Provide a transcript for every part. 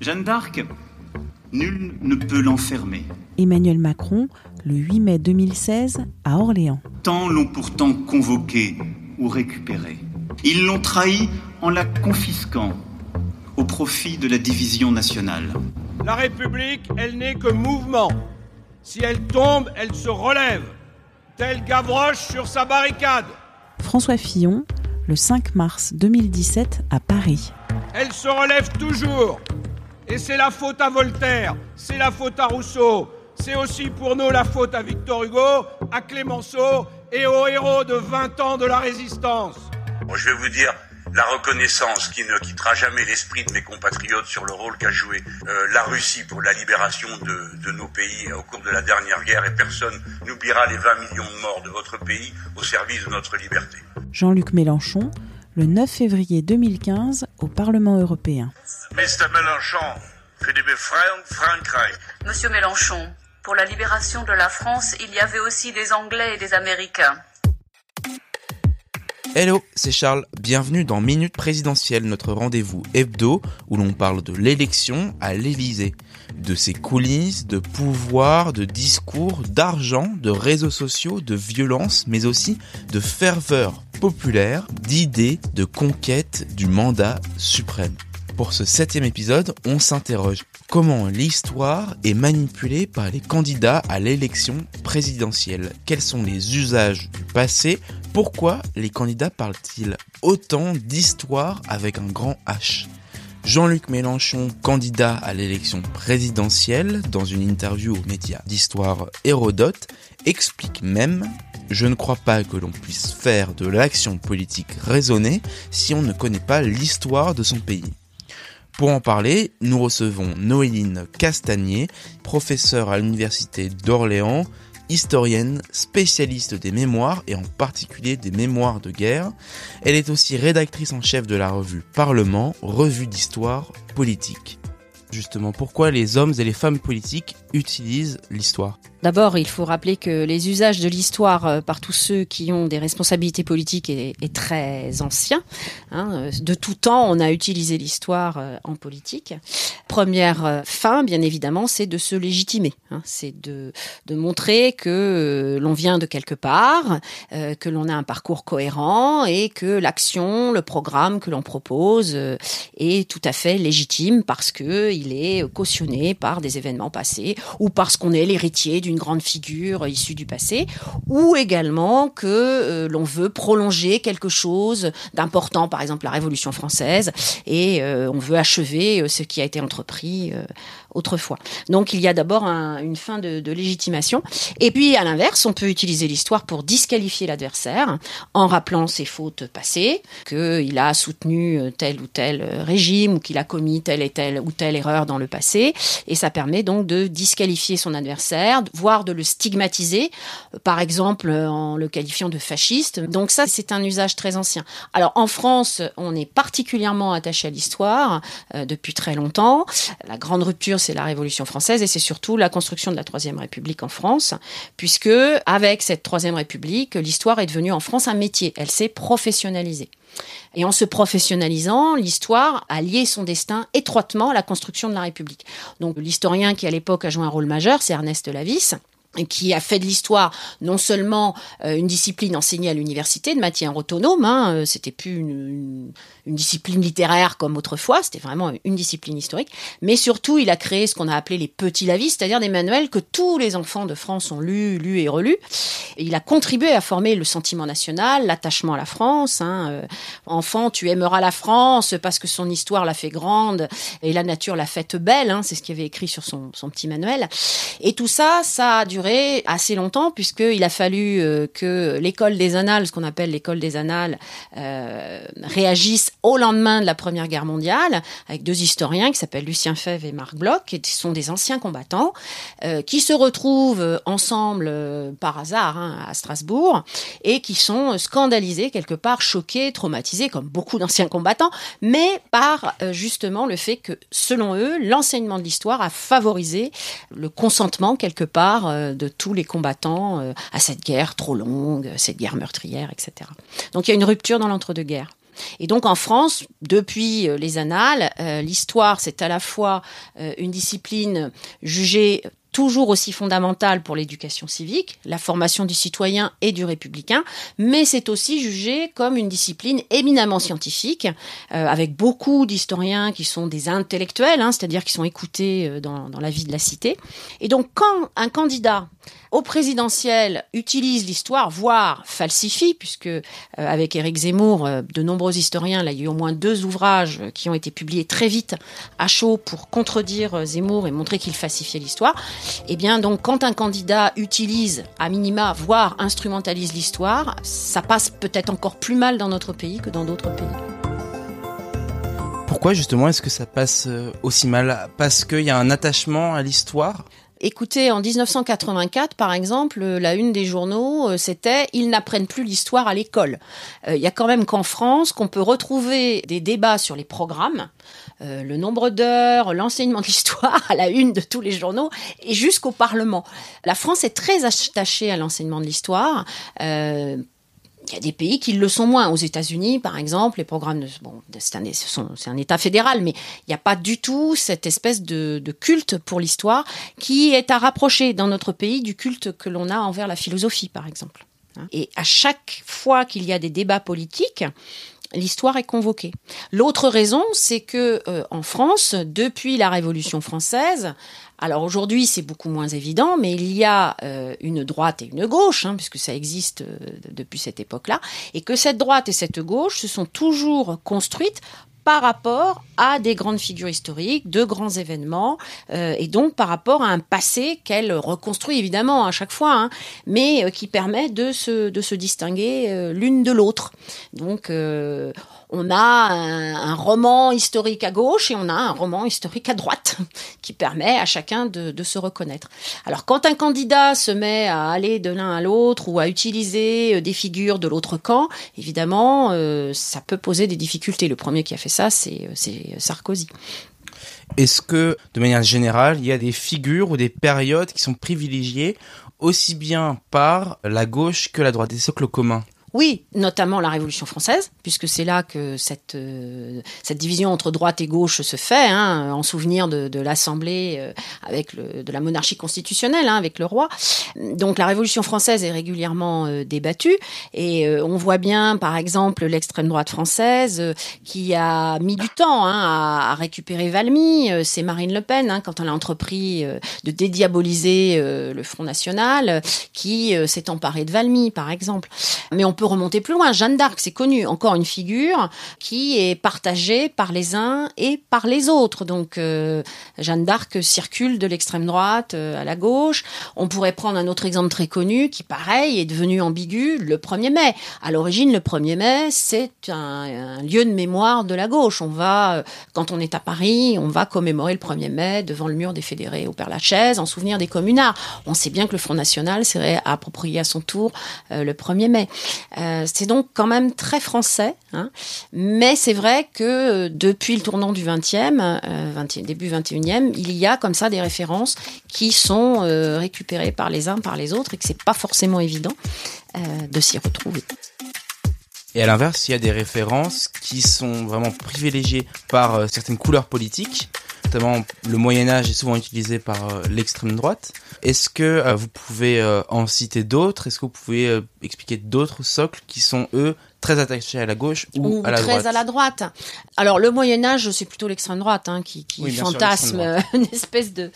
Jeanne d'Arc, nul ne peut l'enfermer. Emmanuel Macron, le 8 mai 2016, à Orléans. Tant l'ont pourtant convoqué ou récupéré. Ils l'ont trahi en la confisquant au profit de la division nationale. La République, elle n'est que mouvement. Si elle tombe, elle se relève, tel Gavroche sur sa barricade. François Fillon, le 5 mars 2017, à Paris. Elle se relève toujours. Et c'est la faute à Voltaire, c'est la faute à Rousseau, c'est aussi pour nous la faute à Victor Hugo, à Clémenceau et aux héros de 20 ans de la résistance. Bon, je vais vous dire la reconnaissance qui ne quittera jamais l'esprit de mes compatriotes sur le rôle qu'a joué euh, la Russie pour la libération de, de nos pays au cours de la dernière guerre et personne n'oubliera les 20 millions de morts de votre pays au service de notre liberté. Jean-Luc Mélenchon, le 9 février 2015, au Parlement européen. Mr. Mélenchon, für die Befreiung Frankreich. Monsieur Mélenchon, pour la libération de la France, il y avait aussi des Anglais et des Américains. Hello, c'est Charles. Bienvenue dans Minute Présidentielle, notre rendez-vous hebdo où l'on parle de l'élection à l'Élysée, de ses coulisses, de pouvoir, de discours, d'argent, de réseaux sociaux, de violence, mais aussi de ferveur populaire, d'idées, de conquête du mandat suprême. Pour ce septième épisode, on s'interroge comment l'histoire est manipulée par les candidats à l'élection présidentielle? Quels sont les usages du passé? Pourquoi les candidats parlent-ils autant d'histoire avec un grand H? Jean-Luc Mélenchon, candidat à l'élection présidentielle, dans une interview au média d'histoire Hérodote, explique même je ne crois pas que l'on puisse faire de l'action politique raisonnée si on ne connaît pas l'histoire de son pays. Pour en parler, nous recevons Noéline Castagnier, professeure à l'Université d'Orléans, historienne, spécialiste des mémoires et en particulier des mémoires de guerre. Elle est aussi rédactrice en chef de la revue Parlement, revue d'histoire politique. Justement, pourquoi les hommes et les femmes politiques utilisent l'histoire D'abord, il faut rappeler que les usages de l'histoire euh, par tous ceux qui ont des responsabilités politiques est, très ancien. Hein. De tout temps, on a utilisé l'histoire euh, en politique. Première euh, fin, bien évidemment, c'est de se légitimer. Hein. C'est de montrer que l'on vient de quelque part, que l'on a un parcours cohérent et que l'action, le programme que l'on propose est tout à fait légitime parce que il est cautionné par des événements passés ou parce qu'on est l'héritier d'une grande figure issue du passé, ou également que euh, l'on veut prolonger quelque chose d'important, par exemple la Révolution française, et euh, on veut achever euh, ce qui a été entrepris autrefois. Donc il y a d'abord un, une fin de, légitimation. Et puis à l'inverse, on peut utiliser l'histoire pour disqualifier l'adversaire en rappelant ses fautes passées, qu'il a soutenu tel ou tel régime ou qu'il a commis telle et telle ou telle erreur dans le passé. Et ça permet donc de disqualifier son adversaire, voire de le stigmatiser, par exemple en le qualifiant de fasciste. Donc ça, c'est un usage très ancien. Alors en France, on est particulièrement attaché à l'histoire euh, depuis très longtemps. La grande rupture c'est la Révolution française et c'est surtout la construction de la Troisième République en France, puisque avec cette Troisième République, l'histoire est devenue en France un métier. Elle s'est professionnalisée. Et en se professionnalisant, l'histoire a lié son destin étroitement à la construction de la République. Donc l'historien qui à l'époque a joué un rôle majeur, c'est Ernest Lavis qui a fait de l'histoire non seulement euh, une discipline enseignée à l'université de matière autonome, hein, euh, c'était plus une, discipline littéraire comme autrefois, c'était vraiment une discipline historique, mais surtout il a créé ce qu'on a appelé les petits lavis, c'est-à-dire des manuels que tous les enfants de France ont lus, lus et relus. Il a contribué à former le sentiment national, l'attachement à la France. Hein, euh, enfant, tu aimeras la France parce que son histoire l'a fait grande et la nature l'a faite belle, hein, c'est ce qu'il avait écrit sur son, son petit manuel. Et tout ça, ça a duré duré assez longtemps puisqu'il a fallu euh, que l'école des annales, ce qu'on appelle l'école des annales, euh, réagisse au lendemain de la Première Guerre mondiale avec deux historiens qui s'appellent Lucien Fèvre et Marc Bloch, qui sont des anciens combattants, euh, qui se retrouvent ensemble par hasard hein, à Strasbourg et qui sont scandalisés, quelque part choqués, traumatisés, comme beaucoup d'anciens combattants, mais par justement le fait que, selon eux, l'enseignement de l'histoire a favorisé le consentement quelque part de tous les combattants euh, à cette guerre trop longue, cette guerre meurtrière, etc. Donc il y a une rupture dans l'entre-deux-guerres. Et donc en France, depuis euh, les annales, euh, l'histoire, c'est à la fois une discipline jugée toujours aussi fondamentale pour l'éducation civique, la formation du citoyen et du républicain, mais c'est aussi jugé comme une discipline éminemment scientifique, euh, avec beaucoup d'historiens qui sont des intellectuels, hein, c'est-à-dire qui sont écoutés euh, dans, la vie de la cité. Et donc quand un candidat au présidentiel utilise l'histoire, voire falsifie, puisque euh, avec Éric Zemmour, de nombreux historiens, là, il y a eu au moins deux ouvrages qui ont été publiés très vite à chaud pour contredire Zemmour et montrer qu'il falsifiait l'histoire. Eh bien, donc, quand un candidat utilise, à minima, voire instrumentalise l'histoire, ça passe peut-être encore plus mal dans notre pays que dans d'autres pays. Pourquoi justement est-ce que ça passe euh, aussi mal? Parce qu'il y a un attachement à l'histoire? Écoutez, en 1984, par exemple, euh, la une des journaux, euh, c'était « Ils n'apprennent plus l'histoire à l'école Euh, Il y a quand même qu'en France qu'on peut retrouver des débats sur les programmes, euh, le nombre d'heures, l'enseignement de l'histoire à la une de tous les journaux et jusqu'au Parlement. La France est très attachée à l'enseignement de l'histoire. Euh, il y a des pays qui le sont moins. Aux États-Unis, par exemple, les programmes, bon, c'est un, État fédéral, mais il n'y a pas du tout cette espèce de, de culte pour l'histoire qui est à rapprocher dans notre pays du culte que l'on a envers la philosophie, par exemple. Hein. Et à chaque fois qu'il y a des débats politiques, l'histoire est convoquée. L'autre raison, c'est que euh, en France, depuis la Révolution française, alors aujourd'hui c'est beaucoup moins évident, mais il y a euh, une droite et une gauche, hein, puisque ça existe euh, depuis cette époque-là, et que cette droite et cette gauche se sont toujours construites par rapport à des grandes figures historiques, de grands événements, euh, et donc par rapport à un passé qu'elle reconstruit évidemment à chaque fois, hein, mais euh, qui permet de se, de se distinguer euh, l'une de l'autre. Donc on a un, roman historique à gauche et on a un roman historique à droite, qui permet à chacun de, se reconnaître. Alors quand un candidat se met à aller de l'un à l'autre ou à utiliser euh, des figures de l'autre camp, évidemment, euh, ça peut poser des difficultés. Le premier qui a fait ça, c'est euh, c'est Sarkozy. Est-ce que, de manière générale, il y a des figures ou des périodes qui sont privilégiées aussi bien par la gauche que la droite? Des socles communs? Oui, notamment la Révolution française, puisque c'est là que cette, euh, cette division entre droite et gauche se fait, hein, en souvenir de, de l'Assemblée euh, avec le, de la monarchie constitutionnelle, hein, avec le roi. Donc la Révolution française est régulièrement euh, débattue, et euh, on voit bien, par exemple, l'extrême droite française euh, qui a mis du temps hein, à, à récupérer Valmy. Euh, C'est Marine Le Pen, hein, quand elle a entrepris de dédiaboliser le Front National, qui s'est emparée de Valmy, par exemple. Mais on peut remonter plus loin. Jeanne d'Arc, c'est connu, encore une figure qui est partagée par les uns et par les autres. Donc euh, Jeanne d'Arc circule de l'extrême droite euh, à la gauche. On pourrait prendre un autre exemple très connu qui, pareil, est devenu ambigu, le 1er mai. À l'origine, le 1er mai, c'est un, lieu de mémoire de la gauche. On va, euh, quand on est à Paris, on va commémorer le 1er mai devant le mur des fédérés au Père-Lachaise en souvenir des communards. On sait bien que le Front National s'est approprié à son tour le 1er mai. Euh, c'est donc quand même très français, hein. mais c'est vrai que euh, depuis le tournant du 20e, euh, 20e, début 21e, il y a comme ça des références qui sont récupérées par les uns, par les autres, et que c'est pas forcément évident de s'y retrouver. Et à l'inverse, il y a des références qui sont vraiment privilégiées par certaines couleurs politiques, notamment le Moyen Âge est souvent utilisé par euh, l'extrême droite. Est-ce que euh, vous pouvez euh, en citer d'autres? Est-ce que vous pouvez expliquer d'autres socles qui sont eux très attachés à la gauche ou, ou à la très droite à la droite. Alors le Moyen Âge, c'est plutôt l'extrême droite hein, qui, qui Oui, bien sûr, fantasme une espèce de.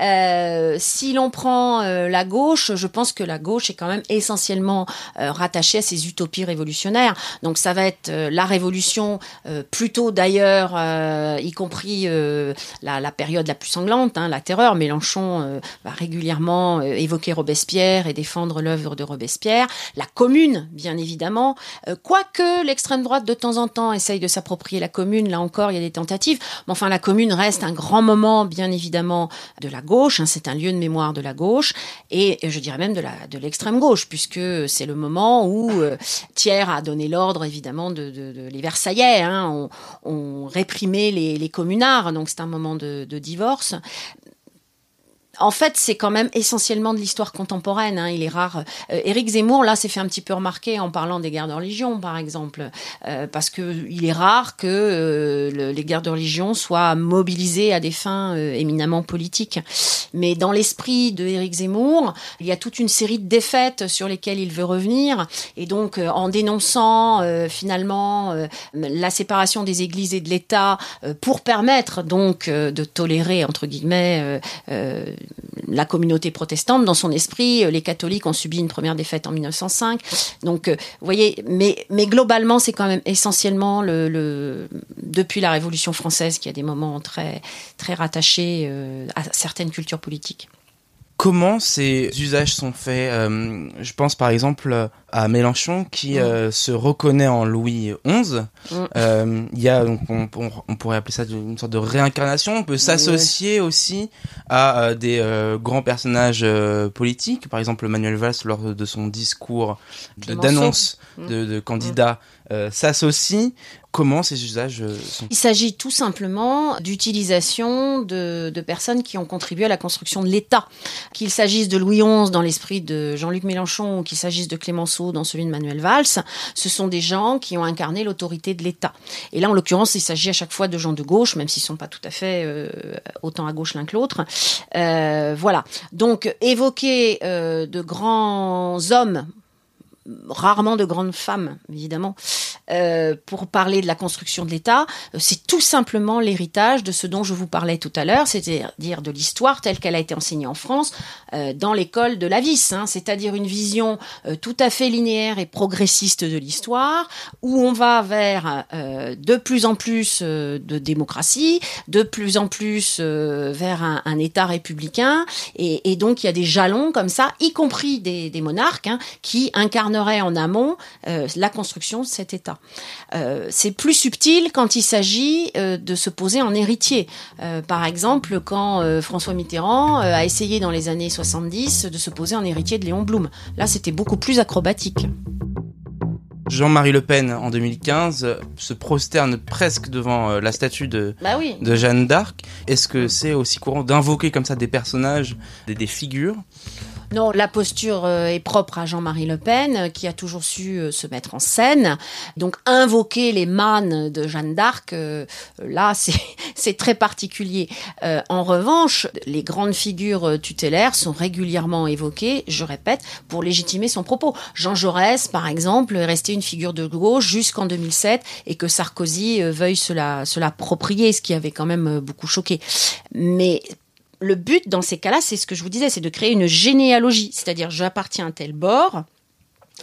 Euh, si l'on prend euh, la gauche, je pense que la gauche est quand même essentiellement euh, rattachée à ces utopies révolutionnaires. Donc ça va être euh, la révolution, euh, plutôt d'ailleurs, euh, y compris euh, la, la période la plus sanglante, hein, la terreur. Mélenchon euh, va régulièrement euh, évoquer Robespierre et défendre l'œuvre de Robespierre. La Commune, bien évidemment. Quoique l'extrême droite, de temps en temps, essaye de s'approprier la Commune, là encore, il y a des tentatives. Mais enfin, la Commune reste un grand moment, bien évidemment, de la gauche. hein, c'est un lieu de mémoire de la gauche. Et je dirais même de la de l'extrême gauche, puisque c'est le moment où euh, Thiers a donné l'ordre, évidemment, de, les Versaillais. Hein, on, on réprimait les, les communards, donc c'est un moment de, de divorce. En fait, c'est quand même essentiellement de l'histoire contemporaine. hein. Il est rare. Euh, Éric Zemmour, là, s'est fait un petit peu remarquer en parlant des guerres de religion, par exemple, euh, parce que il est rare que euh, le- les guerres de religion soient mobilisées à des fins euh, éminemment politiques. Mais dans l'esprit de Éric Zemmour, il y a toute une série de défaites sur lesquelles il veut revenir, et donc euh, en dénonçant finalement la séparation des églises et de l'État pour permettre donc de tolérer entre guillemets la communauté protestante. Dans son esprit, euh, les catholiques ont subi une première défaite en 1905. Donc, euh, vous voyez, mais, mais globalement, c'est quand même essentiellement le, depuis la Révolution française qu'il y a des moments très, très rattachés euh, à certaines cultures politiques. Comment ces usages sont faits Euh, Je pense par exemple à Mélenchon qui euh, se reconnaît en Louis XI. Euh, Il y a donc on, on- on pourrait appeler ça une sorte de réincarnation. On peut s'associer aussi à euh, des euh, grands personnages euh, politiques. Par exemple, Manuel Valls lors de son discours de- d'annonce Mm. de, de candidat euh, s'associe. Comment ces usages euh, sont Il s'agit tout simplement d'utilisation de, de personnes qui ont contribué à la construction de l'État. Qu'il s'agisse de Louis XI dans l'esprit de Jean-Luc Mélenchon ou qu'il s'agisse de Clémenceau dans celui de Manuel Valls, ce sont des gens qui ont incarné l'autorité de l'État. Et là, en l'occurrence, il s'agit à chaque fois de gens de gauche, même s'ils ne sont pas tout à fait euh, autant à gauche l'un que l'autre. Euh, voilà. Donc, évoquer euh, de grands hommes rarement de grandes femmes, évidemment, euh, pour parler de la construction de l'État, c'est tout simplement l'héritage de ce dont je vous parlais tout à l'heure, c'est-à-dire de l'histoire telle qu'elle a été enseignée en France euh, dans l'école de la vis, hein, c'est-à-dire une vision euh, tout à fait linéaire et progressiste de l'histoire, où on va vers de plus en plus de démocratie, de plus en plus vers un, État républicain, et, donc il y a des jalons comme ça, y compris des, monarques, hein, qui en amont euh, la construction de cet État. Euh, c'est plus subtil quand il s'agit euh, de se poser en héritier. Par exemple, quand François Mitterrand a essayé dans les années 70 de se poser en héritier de Léon Blum. Là, c'était beaucoup plus acrobatique. Jean-Marie Le Pen en 2015 euh, se prosterne presque devant la statue de Bah oui. de Jeanne d'Arc. Est-ce que c'est aussi courant d'invoquer comme ça des personnages, des, des figures? Non, la posture euh, est propre à Jean-Marie Le Pen, euh, qui a toujours su euh, se mettre en scène. Donc, invoquer les mânes de Jeanne d'Arc, là, c'est très particulier. En revanche, les grandes figures tutélaires sont régulièrement évoquées, je répète, pour légitimer son propos. Jean Jaurès, par exemple, est resté une figure de gauche jusqu'en 2007 et que Sarkozy veuille se la- se l'approprier, ce qui avait quand même beaucoup choqué. Mais le but dans ces cas-là, c'est ce que je vous disais, c'est de créer une généalogie, c'est-à-dire j'appartiens à tel bord.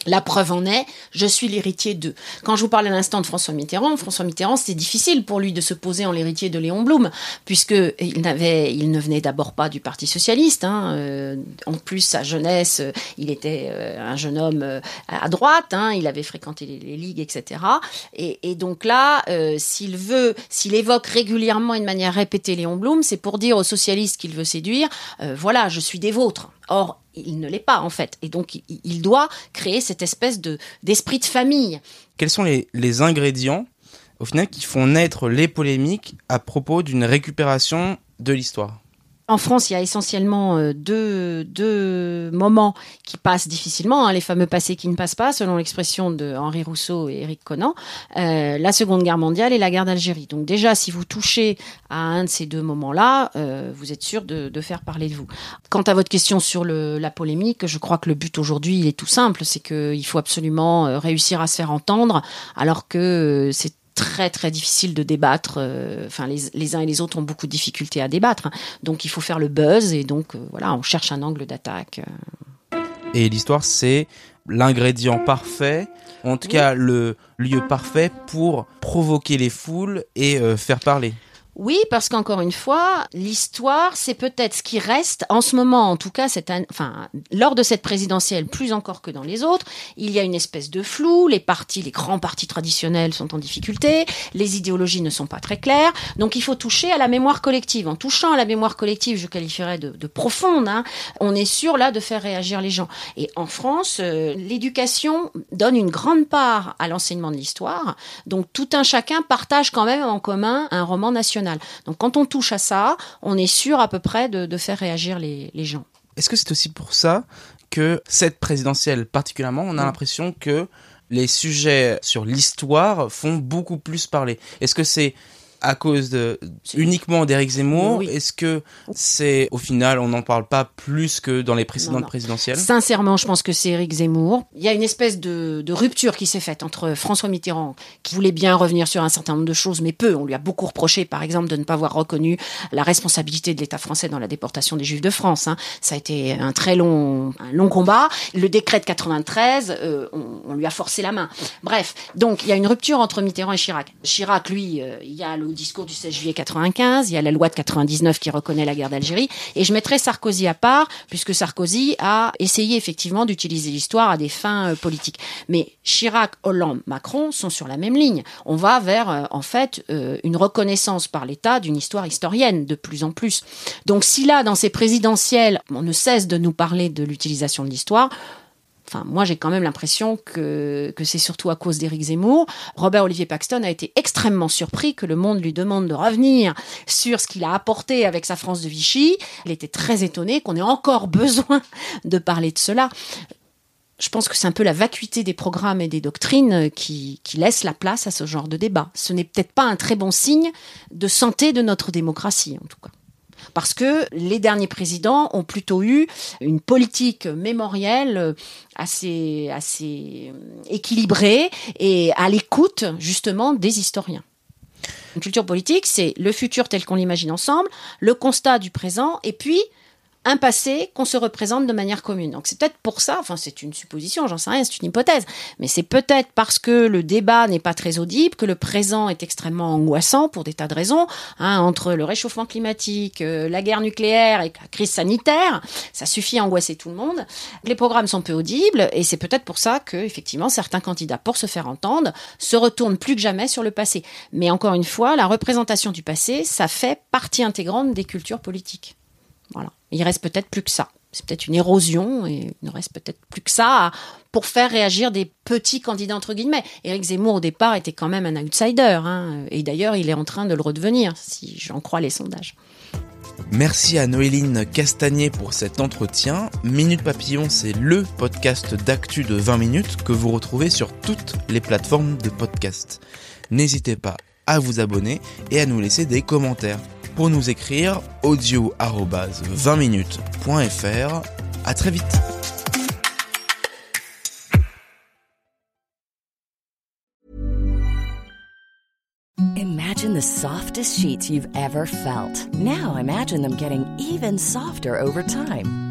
La preuve en est, je suis l'héritier de. Quand je vous parlais à l'instant de François Mitterrand, François Mitterrand, c'était difficile pour lui de se poser en l'héritier de Léon Blum, puisque il n'avait, il ne venait d'abord pas du Parti socialiste. hein, euh, en plus, sa jeunesse, euh, il était euh, un jeune homme à droite. hein, il avait fréquenté les, les ligues, etc. Et, et donc là, euh, s'il veut, s'il évoque régulièrement et de manière répétée Léon Blum, c'est pour dire aux socialistes qu'il veut séduire, euh, voilà, je suis des vôtres. Or, il ne l'est pas en fait, et donc il, doit créer cette espèce de d'esprit de famille. Quels sont les, les ingrédients, au final, qui font naître les polémiques à propos d'une récupération de l'histoire? En France, il y a essentiellement euh, deux, deux moments qui passent difficilement, hein, les fameux passés qui ne passent pas, selon l'expression de Henri Rousseau et Éric Conan, euh, la Seconde Guerre mondiale et la guerre d'Algérie. Donc déjà, si vous touchez à un de ces deux moments-là, euh, vous êtes sûr de, faire parler de vous. Quant à votre question sur la polémique, je crois que le but aujourd'hui, il est tout simple, c'est qu'il faut absolument réussir à se faire entendre, alors que c'est très très difficile de débattre. Euh, enfin, les, les, uns et les autres ont beaucoup de difficultés à débattre. Hein. Donc, il faut faire le buzz et donc euh, voilà, on cherche un angle d'attaque. Euh. Et l'histoire, c'est l'ingrédient parfait, en tout cas le lieu parfait pour provoquer les foules et faire parler. Oui, parce qu'encore une fois, l'histoire, c'est peut-être ce qui reste en ce moment, en tout cas, enfin, lors de cette présidentielle, plus encore que dans les autres, il y a une espèce de flou. Les partis, les grands partis traditionnels sont en difficulté, les idéologies ne sont pas très claires, donc il faut toucher à la mémoire collective. En touchant à la mémoire collective, je qualifierais de, de profonde, hein, on est sûr là de faire réagir les gens. Et en France, euh, l'éducation donne une grande part à l'enseignement de l'histoire, donc tout un chacun partage quand même en commun un roman national. Donc quand on touche à ça, on est sûr à peu près de, faire réagir les, gens. Est-ce que c'est aussi pour ça que cette présidentielle particulièrement, on a l'impression que les sujets sur l'histoire font beaucoup plus parler? Est-ce que c'est à cause de uniquement d'Éric Zemmour Est-ce que c'est au final on n'en parle pas plus que dans les précédentes présidentielles? Sincèrement, je pense que c'est Éric Zemmour. Il y a une espèce de, de rupture qui s'est faite entre François Mitterrand, qui voulait bien revenir sur un certain nombre de choses, mais peu. On lui a beaucoup reproché, par exemple, de ne pas avoir reconnu la responsabilité de l'État français dans la déportation des Juifs de France. Hein. Ça a été un très long, un long combat. Le décret de 93, euh, on, on, lui a forcé la main. Bref, donc il y a une rupture entre Mitterrand et Chirac. Chirac, lui, euh, il y a le discours du 16 juillet 95, il y a la loi de 99 qui reconnaît la guerre d'Algérie, et je mettrai Sarkozy à part, puisque Sarkozy a essayé effectivement d'utiliser l'histoire à des fins euh, politiques. Mais Chirac, Hollande, Macron sont sur la même ligne. On va vers, euh, en fait, euh, une reconnaissance par l'État d'une histoire historienne de plus en plus. Donc si là, dans ces présidentielles, on ne cesse de nous parler de l'utilisation de l'histoire, Enfin, moi, j'ai quand même l'impression que, c'est surtout à cause d'Éric Zemmour. Robert Olivier Paxton a été extrêmement surpris que le monde lui demande de revenir sur ce qu'il a apporté avec sa France de Vichy. Il était très étonné qu'on ait encore besoin de parler de cela je pense que c'est un peu la vacuité des programmes et des doctrines qui, qui laisse la place à ce genre de débat. Ce n'est peut-être pas un très bon signe de santé de notre démocratie, en tout cas parce que les derniers présidents ont plutôt eu une politique mémorielle assez, assez équilibrée et à l'écoute justement des historiens. Une culture politique, c'est le futur tel qu'on l'imagine ensemble, le constat du présent, et puis un passé qu'on se représente de manière commune. Donc c'est peut-être pour ça, enfin c'est une supposition, j'en sais rien, c'est une hypothèse, mais c'est peut-être parce que le débat n'est pas très audible, que le présent est extrêmement angoissant pour des tas de raisons, hein, entre le réchauffement climatique, euh, la guerre nucléaire et la crise sanitaire, ça suffit à angoisser tout le monde. Les programmes sont peu audibles et c'est peut-être pour ça que effectivement certains candidats, pour se faire entendre, se retournent plus que jamais sur le passé. Mais encore une fois, la représentation du passé, ça fait partie intégrante des cultures politiques. Voilà. Il reste peut-être plus que ça. C'est peut-être une érosion et il ne reste peut-être plus que ça pour faire réagir des petits candidats entre guillemets. Éric Zemmour au départ était quand même un outsider hein, et d'ailleurs il est en train de le redevenir si j'en crois les sondages. Merci à Noéline Castagnier pour cet entretien. Minute Papillon, c'est le podcast d'actu de 20 minutes que vous retrouvez sur toutes les plateformes de podcast. N'hésitez pas à vous abonner et à nous laisser des commentaires pour nous écrire audio 20 minutes.fr. À très vite. Imagine the softest sheets you've ever felt. Now imagine them getting even softer over time.